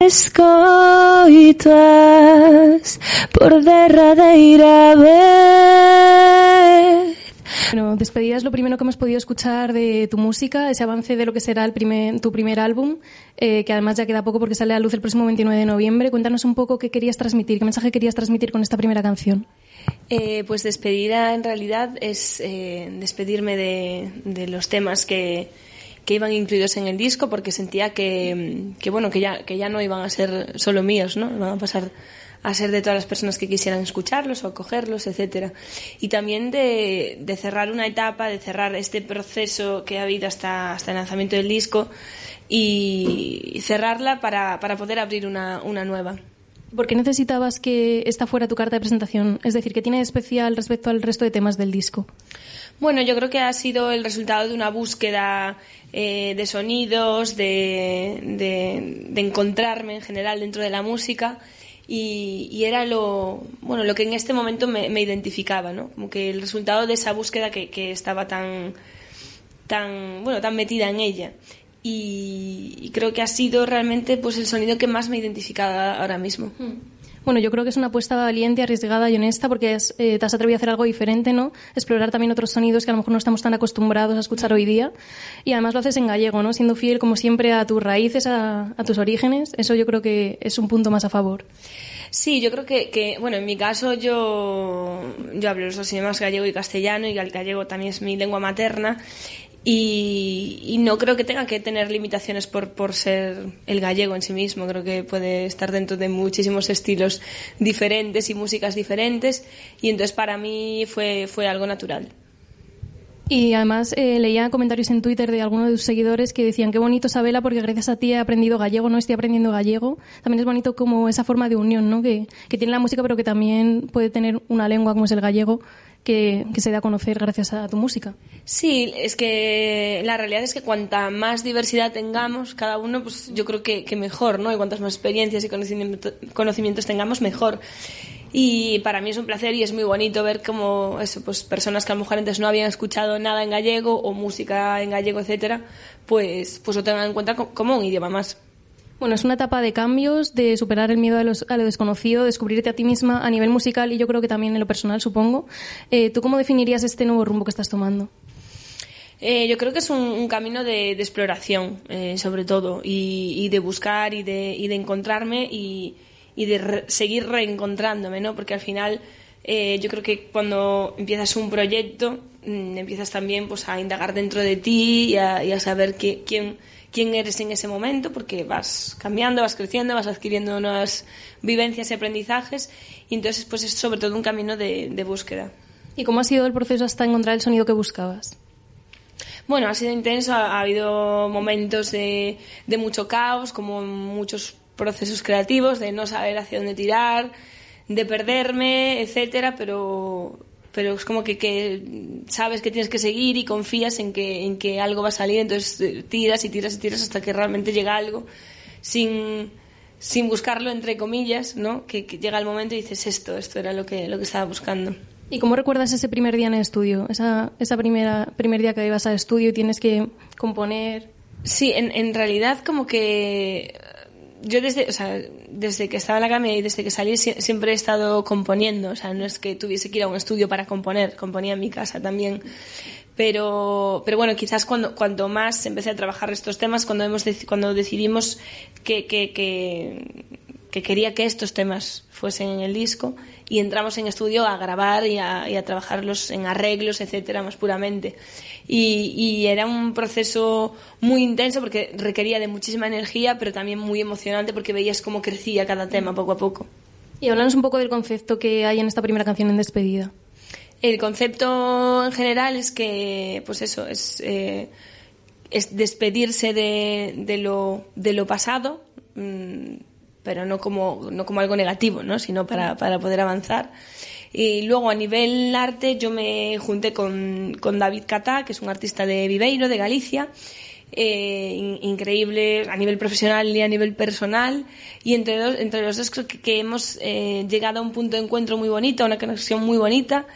escoitas por derradeira vez Bueno, despedida es lo primero que hemos podido escuchar de tu música, ese avance de lo que será el primer, tu primer álbum, eh, que además ya queda poco porque sale a luz el próximo 29 de noviembre. Cuéntanos un poco qué querías transmitir, qué mensaje querías transmitir con esta primera canción. Eh, pues despedida en realidad es eh, despedirme de, de los temas que, que iban incluidos en el disco porque sentía que, que bueno que ya que ya no iban a ser solo míos no iban a pasar a ser de todas las personas que quisieran escucharlos o cogerlos etcétera y también de, de cerrar una etapa de cerrar este proceso que ha habido hasta hasta el lanzamiento del disco y cerrarla para, para poder abrir una, una nueva ¿Por qué necesitabas que esta fuera tu carta de presentación? Es decir, ¿qué tiene de especial respecto al resto de temas del disco? Bueno, yo creo que ha sido el resultado de una búsqueda eh, de sonidos, de, de, encontrarme en general dentro de la música y, era lo, bueno, lo que en este momento me, identificaba, ¿no? Como que el resultado de esa búsqueda que, que estaba tan, tan, bueno, tan metida en ella. Y, creo que ha sido realmente pues el sonido que más me ha identificado ahora mismo. Bueno, yo creo que es una apuesta valiente, arriesgada y honesta porque es, eh, te has atrevido a hacer algo diferente, ¿no? Explorar también otros sonidos que a lo mejor no estamos tan acostumbrados a escuchar hoy día. Y además lo haces en gallego, ¿no? Siendo fiel, como siempre, a tus raíces, a, a tus orígenes. Eso yo creo que es un punto más a favor. Sí, yo creo que, que, bueno, en mi caso yo, yo hablo los dos idiomas gallego y castellano y el gallego también es mi lengua materna y, no creo que tenga que tener limitaciones por, por ser el gallego en sí mismo. Creo que puede estar dentro de muchísimos estilos diferentes y músicas diferentes. Y entonces para mí fue, fue algo natural. Y además eh, leía comentarios en Twitter de algunos de tus seguidores que decían qué bonito Sabela porque gracias a ti he aprendido gallego, no estoy aprendiendo gallego. También es bonito como esa forma de unión, ¿no? Que, que tiene la música pero que también puede tener una lengua como es el gallego que, se da a conocer gracias a tu música. Sí, es que la realidad es que cuanta más diversidad tengamos, cada uno, pues yo creo que, mejor, ¿no? Y cuantas más experiencias y conocimiento, conocimientos tengamos, mejor. Y para mí es un placer y es muy bonito ver como eso, pues personas que a lo mejor antes no habían escuchado nada en gallego o música en gallego, etcétera, pues, pues lo tengan en cuenta como un idioma más. Bueno, es una etapa de cambios, de superar el miedo a, lo desconocido, descubrirte a ti misma a nivel musical y yo creo que también en lo personal, supongo. Eh, ¿Tú cómo definirías este nuevo rumbo que estás tomando? Eh, yo creo que es un, camino de, exploración, eh, sobre todo, y, de buscar y de, y encontrarme y, de seguir reencontrándome, ¿no? Porque al final yo creo que cuando empiezas un proyecto mmm, empiezas también pues a indagar dentro de ti y a, saber quién quién eres en ese momento, porque vas cambiando, vas creciendo, vas adquiriendo nuevas vivencias y aprendizajes, y entonces pues es sobre todo un camino de, de búsqueda. ¿Y cómo ha sido el proceso hasta encontrar el sonido que buscabas? Bueno, ha sido intenso, ha, ha habido momentos de, de mucho caos, como muchos procesos creativos, de no saber hacia dónde tirar, de perderme, etcétera, pero pero es como que, que, sabes que tienes que seguir y confías en que, en que algo va a salir, entonces eh, tiras y tiras y tiras hasta que realmente llega algo sin, sin buscarlo, entre comillas, ¿no? Que, que, llega el momento y dices esto, esto era lo que, lo que estaba buscando. ¿Y cómo recuerdas ese primer día en el estudio? Esa, esa primera primer día que ibas al estudio y tienes que componer. Sí, en, en realidad como que yo desde, o sea, desde que estaba en la academia y desde que salí siempre he estado componiendo, o sea, no es que tuviese que ir a un estudio para componer, componía en mi casa también. Pero, pero bueno, quizás cuando, cuando más empecé a trabajar estos temas, cuando, hemos cuando decidimos que, que, que, que quería que estos temas fuesen en el disco y entramos en estudio a grabar y a, y a trabajarlos en arreglos, etcétera, más puramente. Y, y, era un proceso muy intenso porque requería de muchísima energía, pero también muy emocionante porque veías cómo crecía cada tema poco a poco. Y hablamos un poco del concepto que hay en esta primera canción en despedida. El concepto en general es que, pues eso, es, eh, es despedirse de, de, lo, de lo pasado, mmm, pero no como, no como algo negativo, ¿no? sino para, para poder avanzar. Y luego a nivel arte yo me junté con, con David Catá, que es un artista de Viveiro, de Galicia, eh, in, increíble a nivel profesional y a nivel personal. Y entre, dos, entre los dos creo que, que hemos eh, llegado a un punto de encuentro muy bonito, a una conexión muy bonita.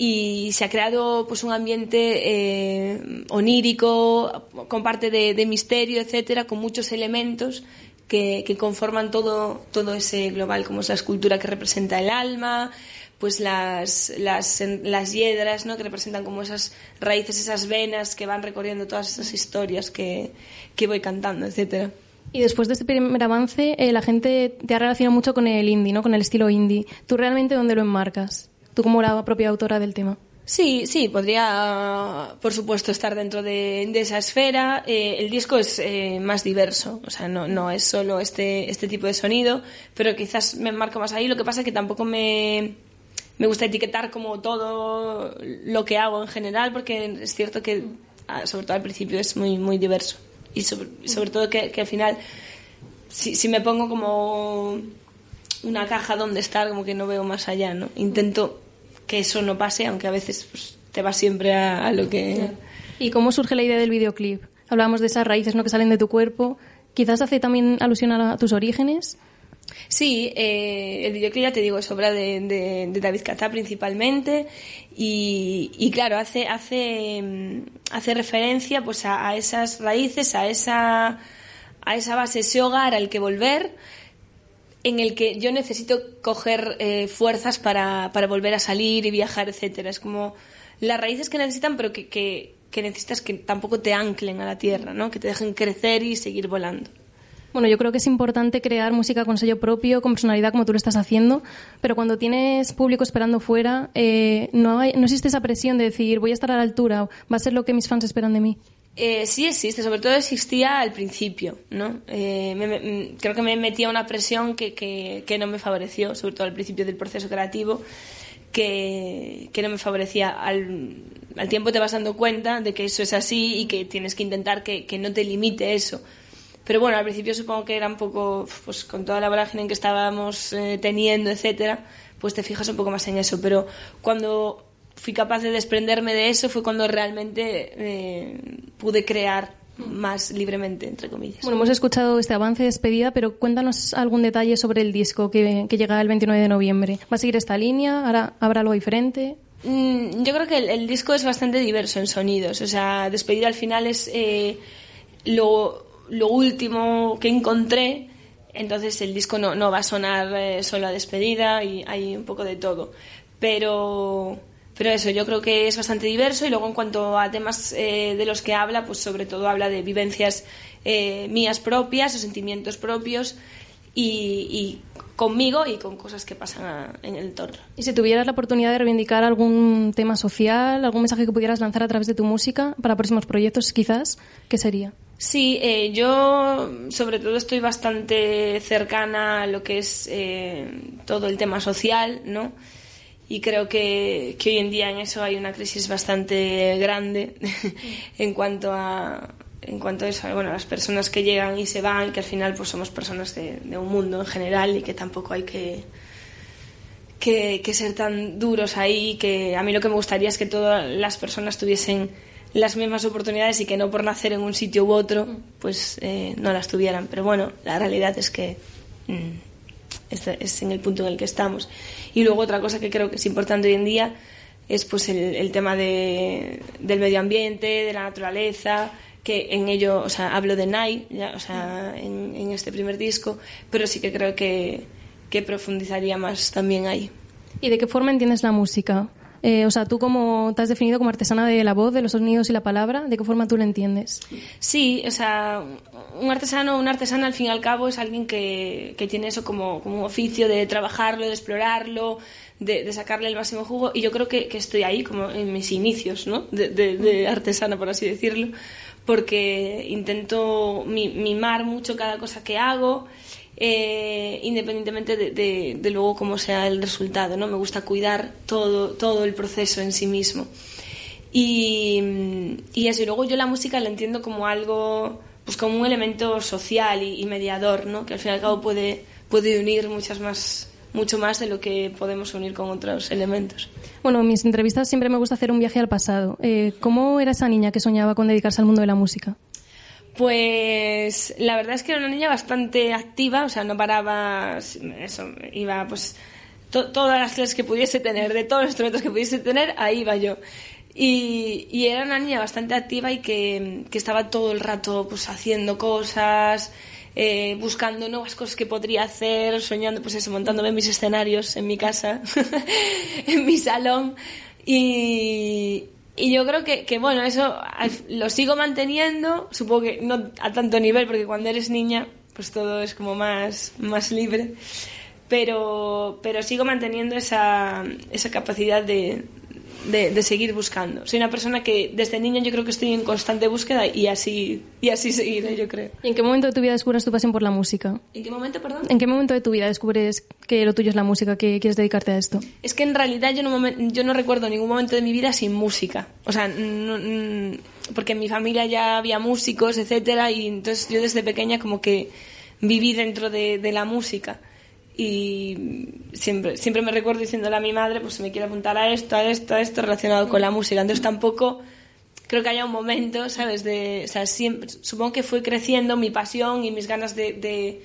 Y se ha creado pues un ambiente eh, onírico, con parte de, de misterio, etcétera, con muchos elementos que, conforman todo, todo ese global, como es la escultura que representa el alma, pues las, las, las hiedras, ¿no? que representan como esas raíces, esas venas que van recorriendo todas esas historias que, que voy cantando, etcétera. Y después de este primer avance, eh, la gente te ha relacionado mucho con el indie, ¿no? Con el estilo indie. ¿Tú realmente dónde lo enmarcas? Tú como la propia autora del tema. Sí, sí, podría, por supuesto, estar dentro de, esa esfera. Eh, el disco es eh, más diverso, o sea, no, no es solo este, este tipo de sonido, pero quizás me enmarco más ahí. Lo que pasa es que tampoco me, me gusta etiquetar como todo lo que hago en general, porque es cierto que, ah, sobre todo al principio, es muy, muy diverso. Y sobre, sobre todo que, que, al final, si, si me pongo como una caja donde estar, como que no veo más allá, ¿no? Intento que eso no pase, aunque a veces pues, te va siempre a, a lo que... ¿Y cómo surge la idea del videoclip? Hablábamos de esas raíces ¿no? que salen de tu cuerpo. ¿Quizás hace también alusión a, tus orígenes? Sí, eh, el videoclip ya te digo es obra de, de, de David Cazá principalmente y, y, claro hace hace hace referencia pues a, a, esas raíces a esa a esa base ese hogar al que volver en el que yo necesito coger eh, fuerzas para, para, volver a salir y viajar, etcétera. Es como las raíces que necesitan, pero que, que, necesitas que tampoco te anclen a la tierra, ¿no? Que te dejen crecer y seguir volando. Bueno, yo creo que es importante crear música con sello propio, con personalidad, como tú lo estás haciendo, pero cuando tienes público esperando fuera, eh, no, no existe esa presión de decir voy a estar a la altura, va a ser lo que mis fans esperan de mí. Eh, sí existe, sobre todo existía al principio, ¿no? Eh, creo que me metía una presión que, que, que, no me favoreció, sobre todo al principio del proceso creativo, que, que no me favorecía. Al, al, tiempo te vas dando cuenta de que eso es así y que tienes que intentar que, que no te limite eso. Pero bueno, al principio supongo que era un poco, pues con toda la vorágine que estábamos eh, teniendo, etcétera, pues te fijas un poco más en eso. Pero cuando fui capaz de desprenderme de eso fue cuando realmente eh, pude crear más libremente, entre comillas. Bueno, hemos escuchado este avance de despedida, pero cuéntanos algún detalle sobre el disco que, que llega el 29 de noviembre. ¿Va a seguir esta línea? ¿Habrá, habrá algo diferente? Mm, yo creo que el, el, disco es bastante diverso en sonidos. O sea, despedida al final es eh, lo, lo, último que encontré. Entonces el disco no, no va a sonar eh, solo a despedida y hay un poco de todo. Pero pero eso, yo creo que es bastante diverso y luego en cuanto a temas eh, de los que habla, pues sobre todo habla de vivencias eh, mías propias o sentimientos propios y, y, conmigo y con cosas que pasan a, en el entorno. Y si tuvieras la oportunidad de reivindicar algún tema social, algún mensaje que pudieras lanzar a través de tu música para próximos proyectos quizás, ¿qué sería? Sí, eh, yo sobre todo estoy bastante cercana a lo que es eh, todo el tema social, ¿no? Y creo que, que, hoy en día en eso hay una crisis bastante grande en cuanto a en cuanto a eso, bueno, las personas que llegan y se van, que al final pues somos personas de, un mundo en general y que tampoco hay que, que, ser tan duros ahí, que a mí lo que me gustaría es que todas las personas tuviesen las mismas oportunidades y que no por nacer en un sitio u otro, pues eh, no las tuvieran. Pero bueno, la realidad es que mmm, es en el punto en el que estamos. Y luego otra cosa que creo que es importante hoy en día es pues el, el tema de, del medio ambiente, de la naturaleza, que en ello, o sea, hablo de Nai, ya, o sea, en, en, este primer disco, pero sí que creo que, que profundizaría más también ahí. ¿Y de qué forma entiendes la música? Eh, o sea, tú como te has definido como artesana de la voz, de los sonidos y la palabra, ¿de qué forma tú lo entiendes? Sí, o sea, un artesano o una artesana al fin y al cabo es alguien que, que tiene eso como, como un oficio de trabajarlo, de explorarlo, de, de, sacarle el máximo jugo y yo creo que, que, estoy ahí como en mis inicios, ¿no? De, de, de artesana, por así decirlo, porque intento mimar mucho cada cosa que hago eh, independientemente de, de, de, luego cómo sea el resultado, ¿no? Me gusta cuidar todo, todo el proceso en sí mismo. Y, y eso, y luego yo la música la entiendo como algo, pues como un elemento social y, y mediador, ¿no? Que al fin y al cabo puede, puede unir muchas más mucho más de lo que podemos unir con otros elementos. Bueno, en mis entrevistas siempre me gusta hacer un viaje al pasado. Eh, ¿Cómo era esa niña que soñaba con dedicarse al mundo de la música? Pues la verdad es que era una niña bastante activa, o sea, no paraba, eso, iba pues to todas las clases que pudiese tener, de todos los instrumentos que pudiese tener, ahí iba yo. Y, y era una niña bastante activa y que, que, estaba todo el rato pues haciendo cosas, eh, buscando nuevas cosas que podría hacer, soñando, pues eso, montándome mis escenarios en mi casa, en mi salón. Y, y yo creo que, que, bueno, eso lo sigo manteniendo, supongo que no a tanto nivel, porque cuando eres niña, pues todo es como más, más libre. Pero, pero sigo manteniendo esa, esa capacidad de, de, seguir buscando. Soy una persona que desde niña yo creo que estoy en constante búsqueda y así, y así seguiré, yo creo. ¿Y en qué momento de tu vida descubres tu pasión por la música? ¿En qué momento, perdón? ¿En qué momento de tu vida descubres que lo tuyo es la música, que quieres dedicarte a esto? Es que en realidad yo no, yo no recuerdo ningún momento de mi vida sin música. O sea, porque en mi familia ya había músicos, etcétera, y entonces yo desde pequeña como que viví dentro de, de la música y siempre, siempre me recuerdo diciéndole a mi madre, pues se me quiere apuntar a esto, a esto, a esto relacionado con la música. Entonces tampoco creo que haya un momento, ¿sabes? De, o sea, siempre, supongo que fue creciendo mi pasión y mis ganas de, de,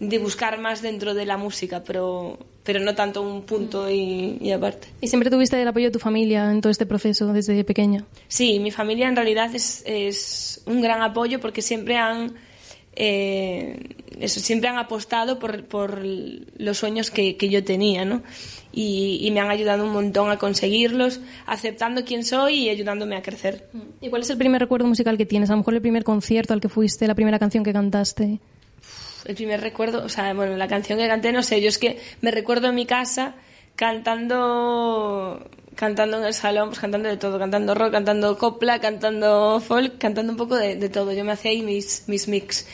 de buscar más dentro de la música, pero, pero no tanto un punto y, y, aparte. ¿Y siempre tuviste el apoyo de tu familia en todo este proceso desde pequeña? Sí, mi familia en realidad es, es un gran apoyo porque siempre han eh, eso, siempre han apostado por, por los sueños que, que yo tenía, ¿no? Y, y, me han ayudado un montón a conseguirlos, aceptando quién soy y ayudándome a crecer. ¿Y cuál es el primer recuerdo musical que tienes? A lo mejor el primer concierto al que fuiste, la primera canción que cantaste. El primer recuerdo, o sea, bueno, la canción que canté, no sé, yo es que me recuerdo en mi casa cantando cantando en el salón, pues cantando de todo, cantando rock, cantando copla, cantando folk, cantando un poco de, de todo. Yo me hacía ahí mis, mis mix.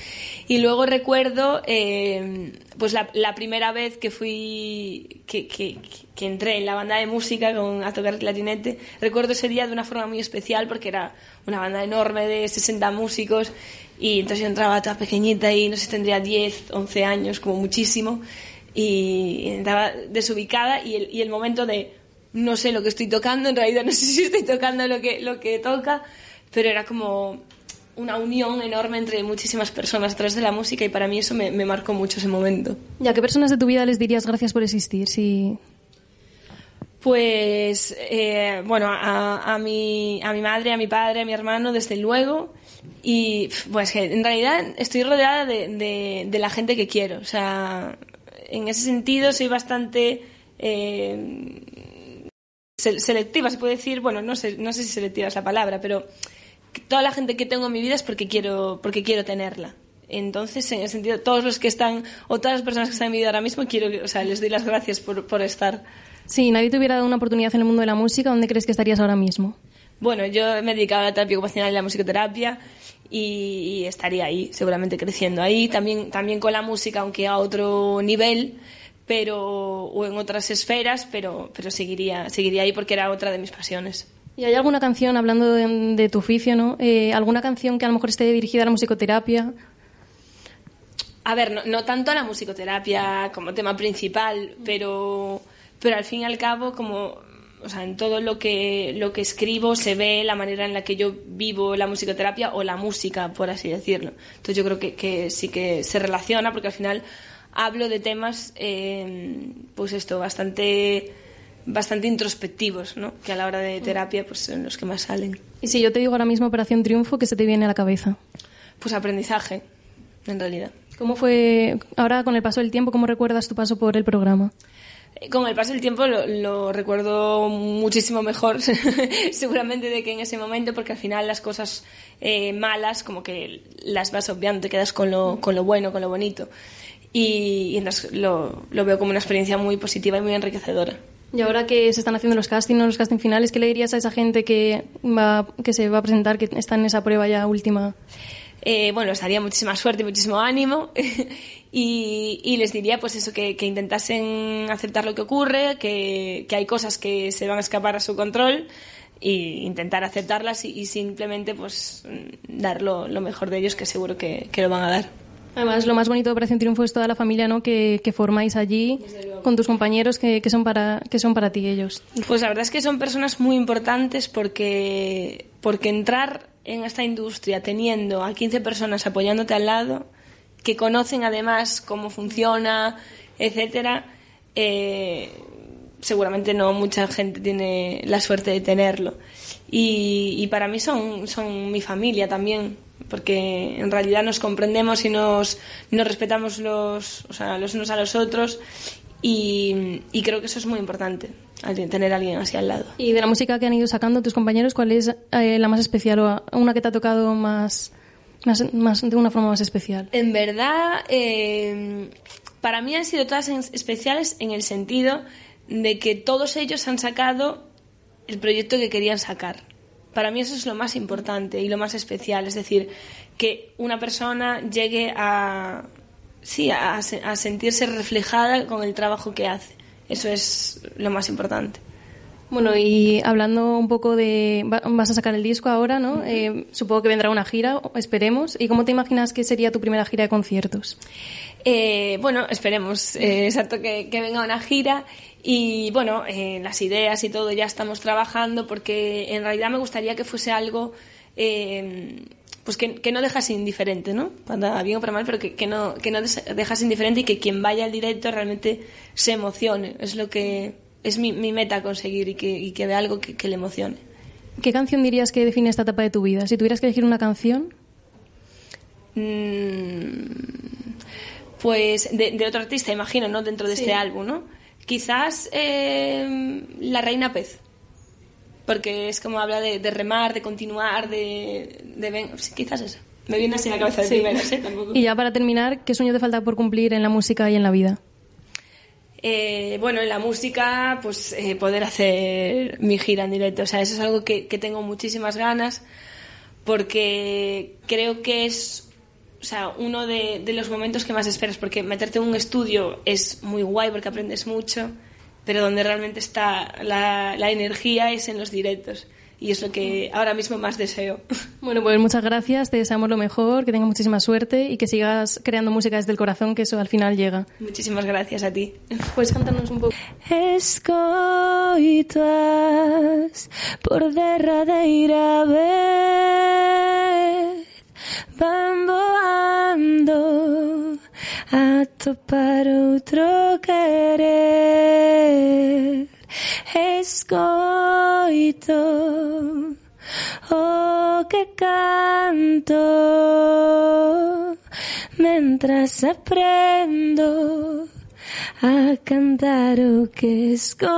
Y luego recuerdo, eh, pues la, primera vez que fui, que, que, entré en la banda de música con, a tocar clarinete, recuerdo ese día de una forma muy especial porque era una banda enorme de 60 músicos y entonces yo entraba toda pequeñita y no sé, tendría 10, 11 años, como muchísimo, y estaba desubicada y el, y el momento de no sé lo que estoy tocando, en realidad no sé si estoy tocando lo que, lo que toca, pero era como una unión enorme entre muchísimas personas a través de la música y para mí eso me, me marcó mucho ese momento. ¿Y a qué personas de tu vida les dirías gracias por existir? Si... Pues, eh, bueno, a, a, mi, a mi madre, a mi padre, a mi hermano, desde luego. Y pues que en realidad estoy rodeada de, de, de la gente que quiero. O sea, en ese sentido soy bastante... Eh, selectiva, se puede decir, bueno, no sé, no sé si selectiva es la palabra, pero toda la gente que tengo en mi vida es porque quiero, porque quiero tenerla. Entonces, en el sentido, todos los que están, o todas las personas que están en mi vida ahora mismo, quiero, o sea, les doy las gracias por, por estar. Si nadie te hubiera dado una oportunidad en el mundo de la música, ¿dónde crees que estarías ahora mismo? Bueno, yo me he dedicado a la terapia ocupacional y la musicoterapia y, y estaría ahí, seguramente creciendo ahí, también, también con la música, aunque a otro nivel, pero o en otras esferas, pero, pero seguiría, seguiría ahí porque era otra de mis pasiones. ¿Y hay alguna canción, hablando de, de tu oficio, ¿no? Eh, alguna canción que a lo mejor esté dirigida a la musicoterapia? A ver, no, no tanto a la musicoterapia como tema principal, pero, pero al fin y al cabo, como o sea, en todo lo que, lo que escribo se ve la manera en la que yo vivo la musicoterapia o la música, por así decirlo. Entonces yo creo que, que sí que se relaciona porque al final hablo de temas, eh, pues esto, bastante bastante introspectivos, ¿no? Que a la hora de terapia, pues son los que más salen. Y si yo te digo ahora mismo Operación Triunfo, ¿qué se te viene a la cabeza? Pues aprendizaje, en realidad. ¿Cómo fue, ahora con el paso del tiempo, cómo recuerdas tu paso por el programa? Eh, con el paso del tiempo lo, lo recuerdo muchísimo mejor, seguramente, de que en ese momento, porque al final las cosas eh, malas, como que las vas obviando, te quedas con lo, con lo bueno, con lo bonito y, y lo, lo, veo como una experiencia muy positiva y muy enriquecedora. Y ahora que se están haciendo los castings, los casting finales, ¿qué le dirías a esa gente que, va, que se va a presentar, que está en esa prueba ya última? Eh, bueno, les daría muchísima suerte y muchísimo ánimo y, y, les diría pues eso, que, que, intentasen aceptar lo que ocurre, que, que hay cosas que se van a escapar a su control y intentar aceptarlas y, y simplemente pues dar lo, lo, mejor de ellos que seguro que, que lo van a dar. Además, lo más bonito de Operación Triunfo es toda la familia ¿no? que, que formáis allí con tus compañeros que, que, son para, que son para ti ellos. Pues la verdad es que son personas muy importantes porque, porque entrar en esta industria teniendo a 15 personas apoyándote al lado, que conocen además cómo funciona, etcétera, eh, seguramente no mucha gente tiene la suerte de tenerlo. Y, y para mí son, son mi familia también porque en realidad nos comprendemos y nos, nos respetamos los, o sea, los unos a los otros y, y creo que eso es muy importante, tener a alguien así al lado. Y de la música que han ido sacando tus compañeros, ¿cuál es eh, la más especial o una que te ha tocado más, más, más de una forma más especial? En verdad, eh, para mí han sido todas especiales en el sentido de que todos ellos han sacado el proyecto que querían sacar. Para mí eso es lo más importante y lo más especial, es decir, que una persona llegue a, sí, a, a sentirse reflejada con el trabajo que hace. Eso es lo más importante. Bueno, y hablando un poco de... Vas a sacar el disco ahora, ¿no? Eh, supongo que vendrá una gira, esperemos. ¿Y cómo te imaginas que sería tu primera gira de conciertos? Eh, bueno, esperemos, eh, exacto, que, que, venga una gira. Y bueno, eh, las ideas y todo ya estamos trabajando porque en realidad me gustaría que fuese algo pues que, que, no dejas indiferente, ¿no? Para bien o para mal, pero que, que, no, que no dejas indiferente y que quien vaya al directo realmente se emocione. Es lo que es mi, mi meta conseguir y que, y que vea algo que, que, le emocione. ¿Qué canción dirías que define esta etapa de tu vida? Si tuvieras que elegir una canción. Mm, pues de, de, otro artista, imagino, ¿no? Dentro de sí. este álbum, ¿no? Quizás eh, La Reina Pez porque es como habla de, de remar, de continuar, de, de sí, quizás eso. Me viene así la cabeza de sí. primeras, ¿eh? Tampoco. Y ya para terminar, ¿qué sueño te falta por cumplir en la música y en la vida? Eh, bueno, en la música, pues eh, poder hacer mi gira en directo. O sea, eso es algo que, tengo muchísimas ganas porque creo que es o sea, uno de, los momentos que más esperas, porque meterte en un estudio es muy guay porque aprendes mucho, pero donde realmente está la, energía es en los directos. Y es lo que ahora mismo más deseo. Bueno, pues muchas gracias, te deseamos lo mejor, que tengas muchísima suerte y que sigas creando música desde el corazón, que eso al final llega. Muchísimas gracias a ti. Puedes cantarnos un poco. Escoitas por derradeira vez van voando a topar outro querer escoito. O que canto. Mentras aprendo a cantar o que escoito.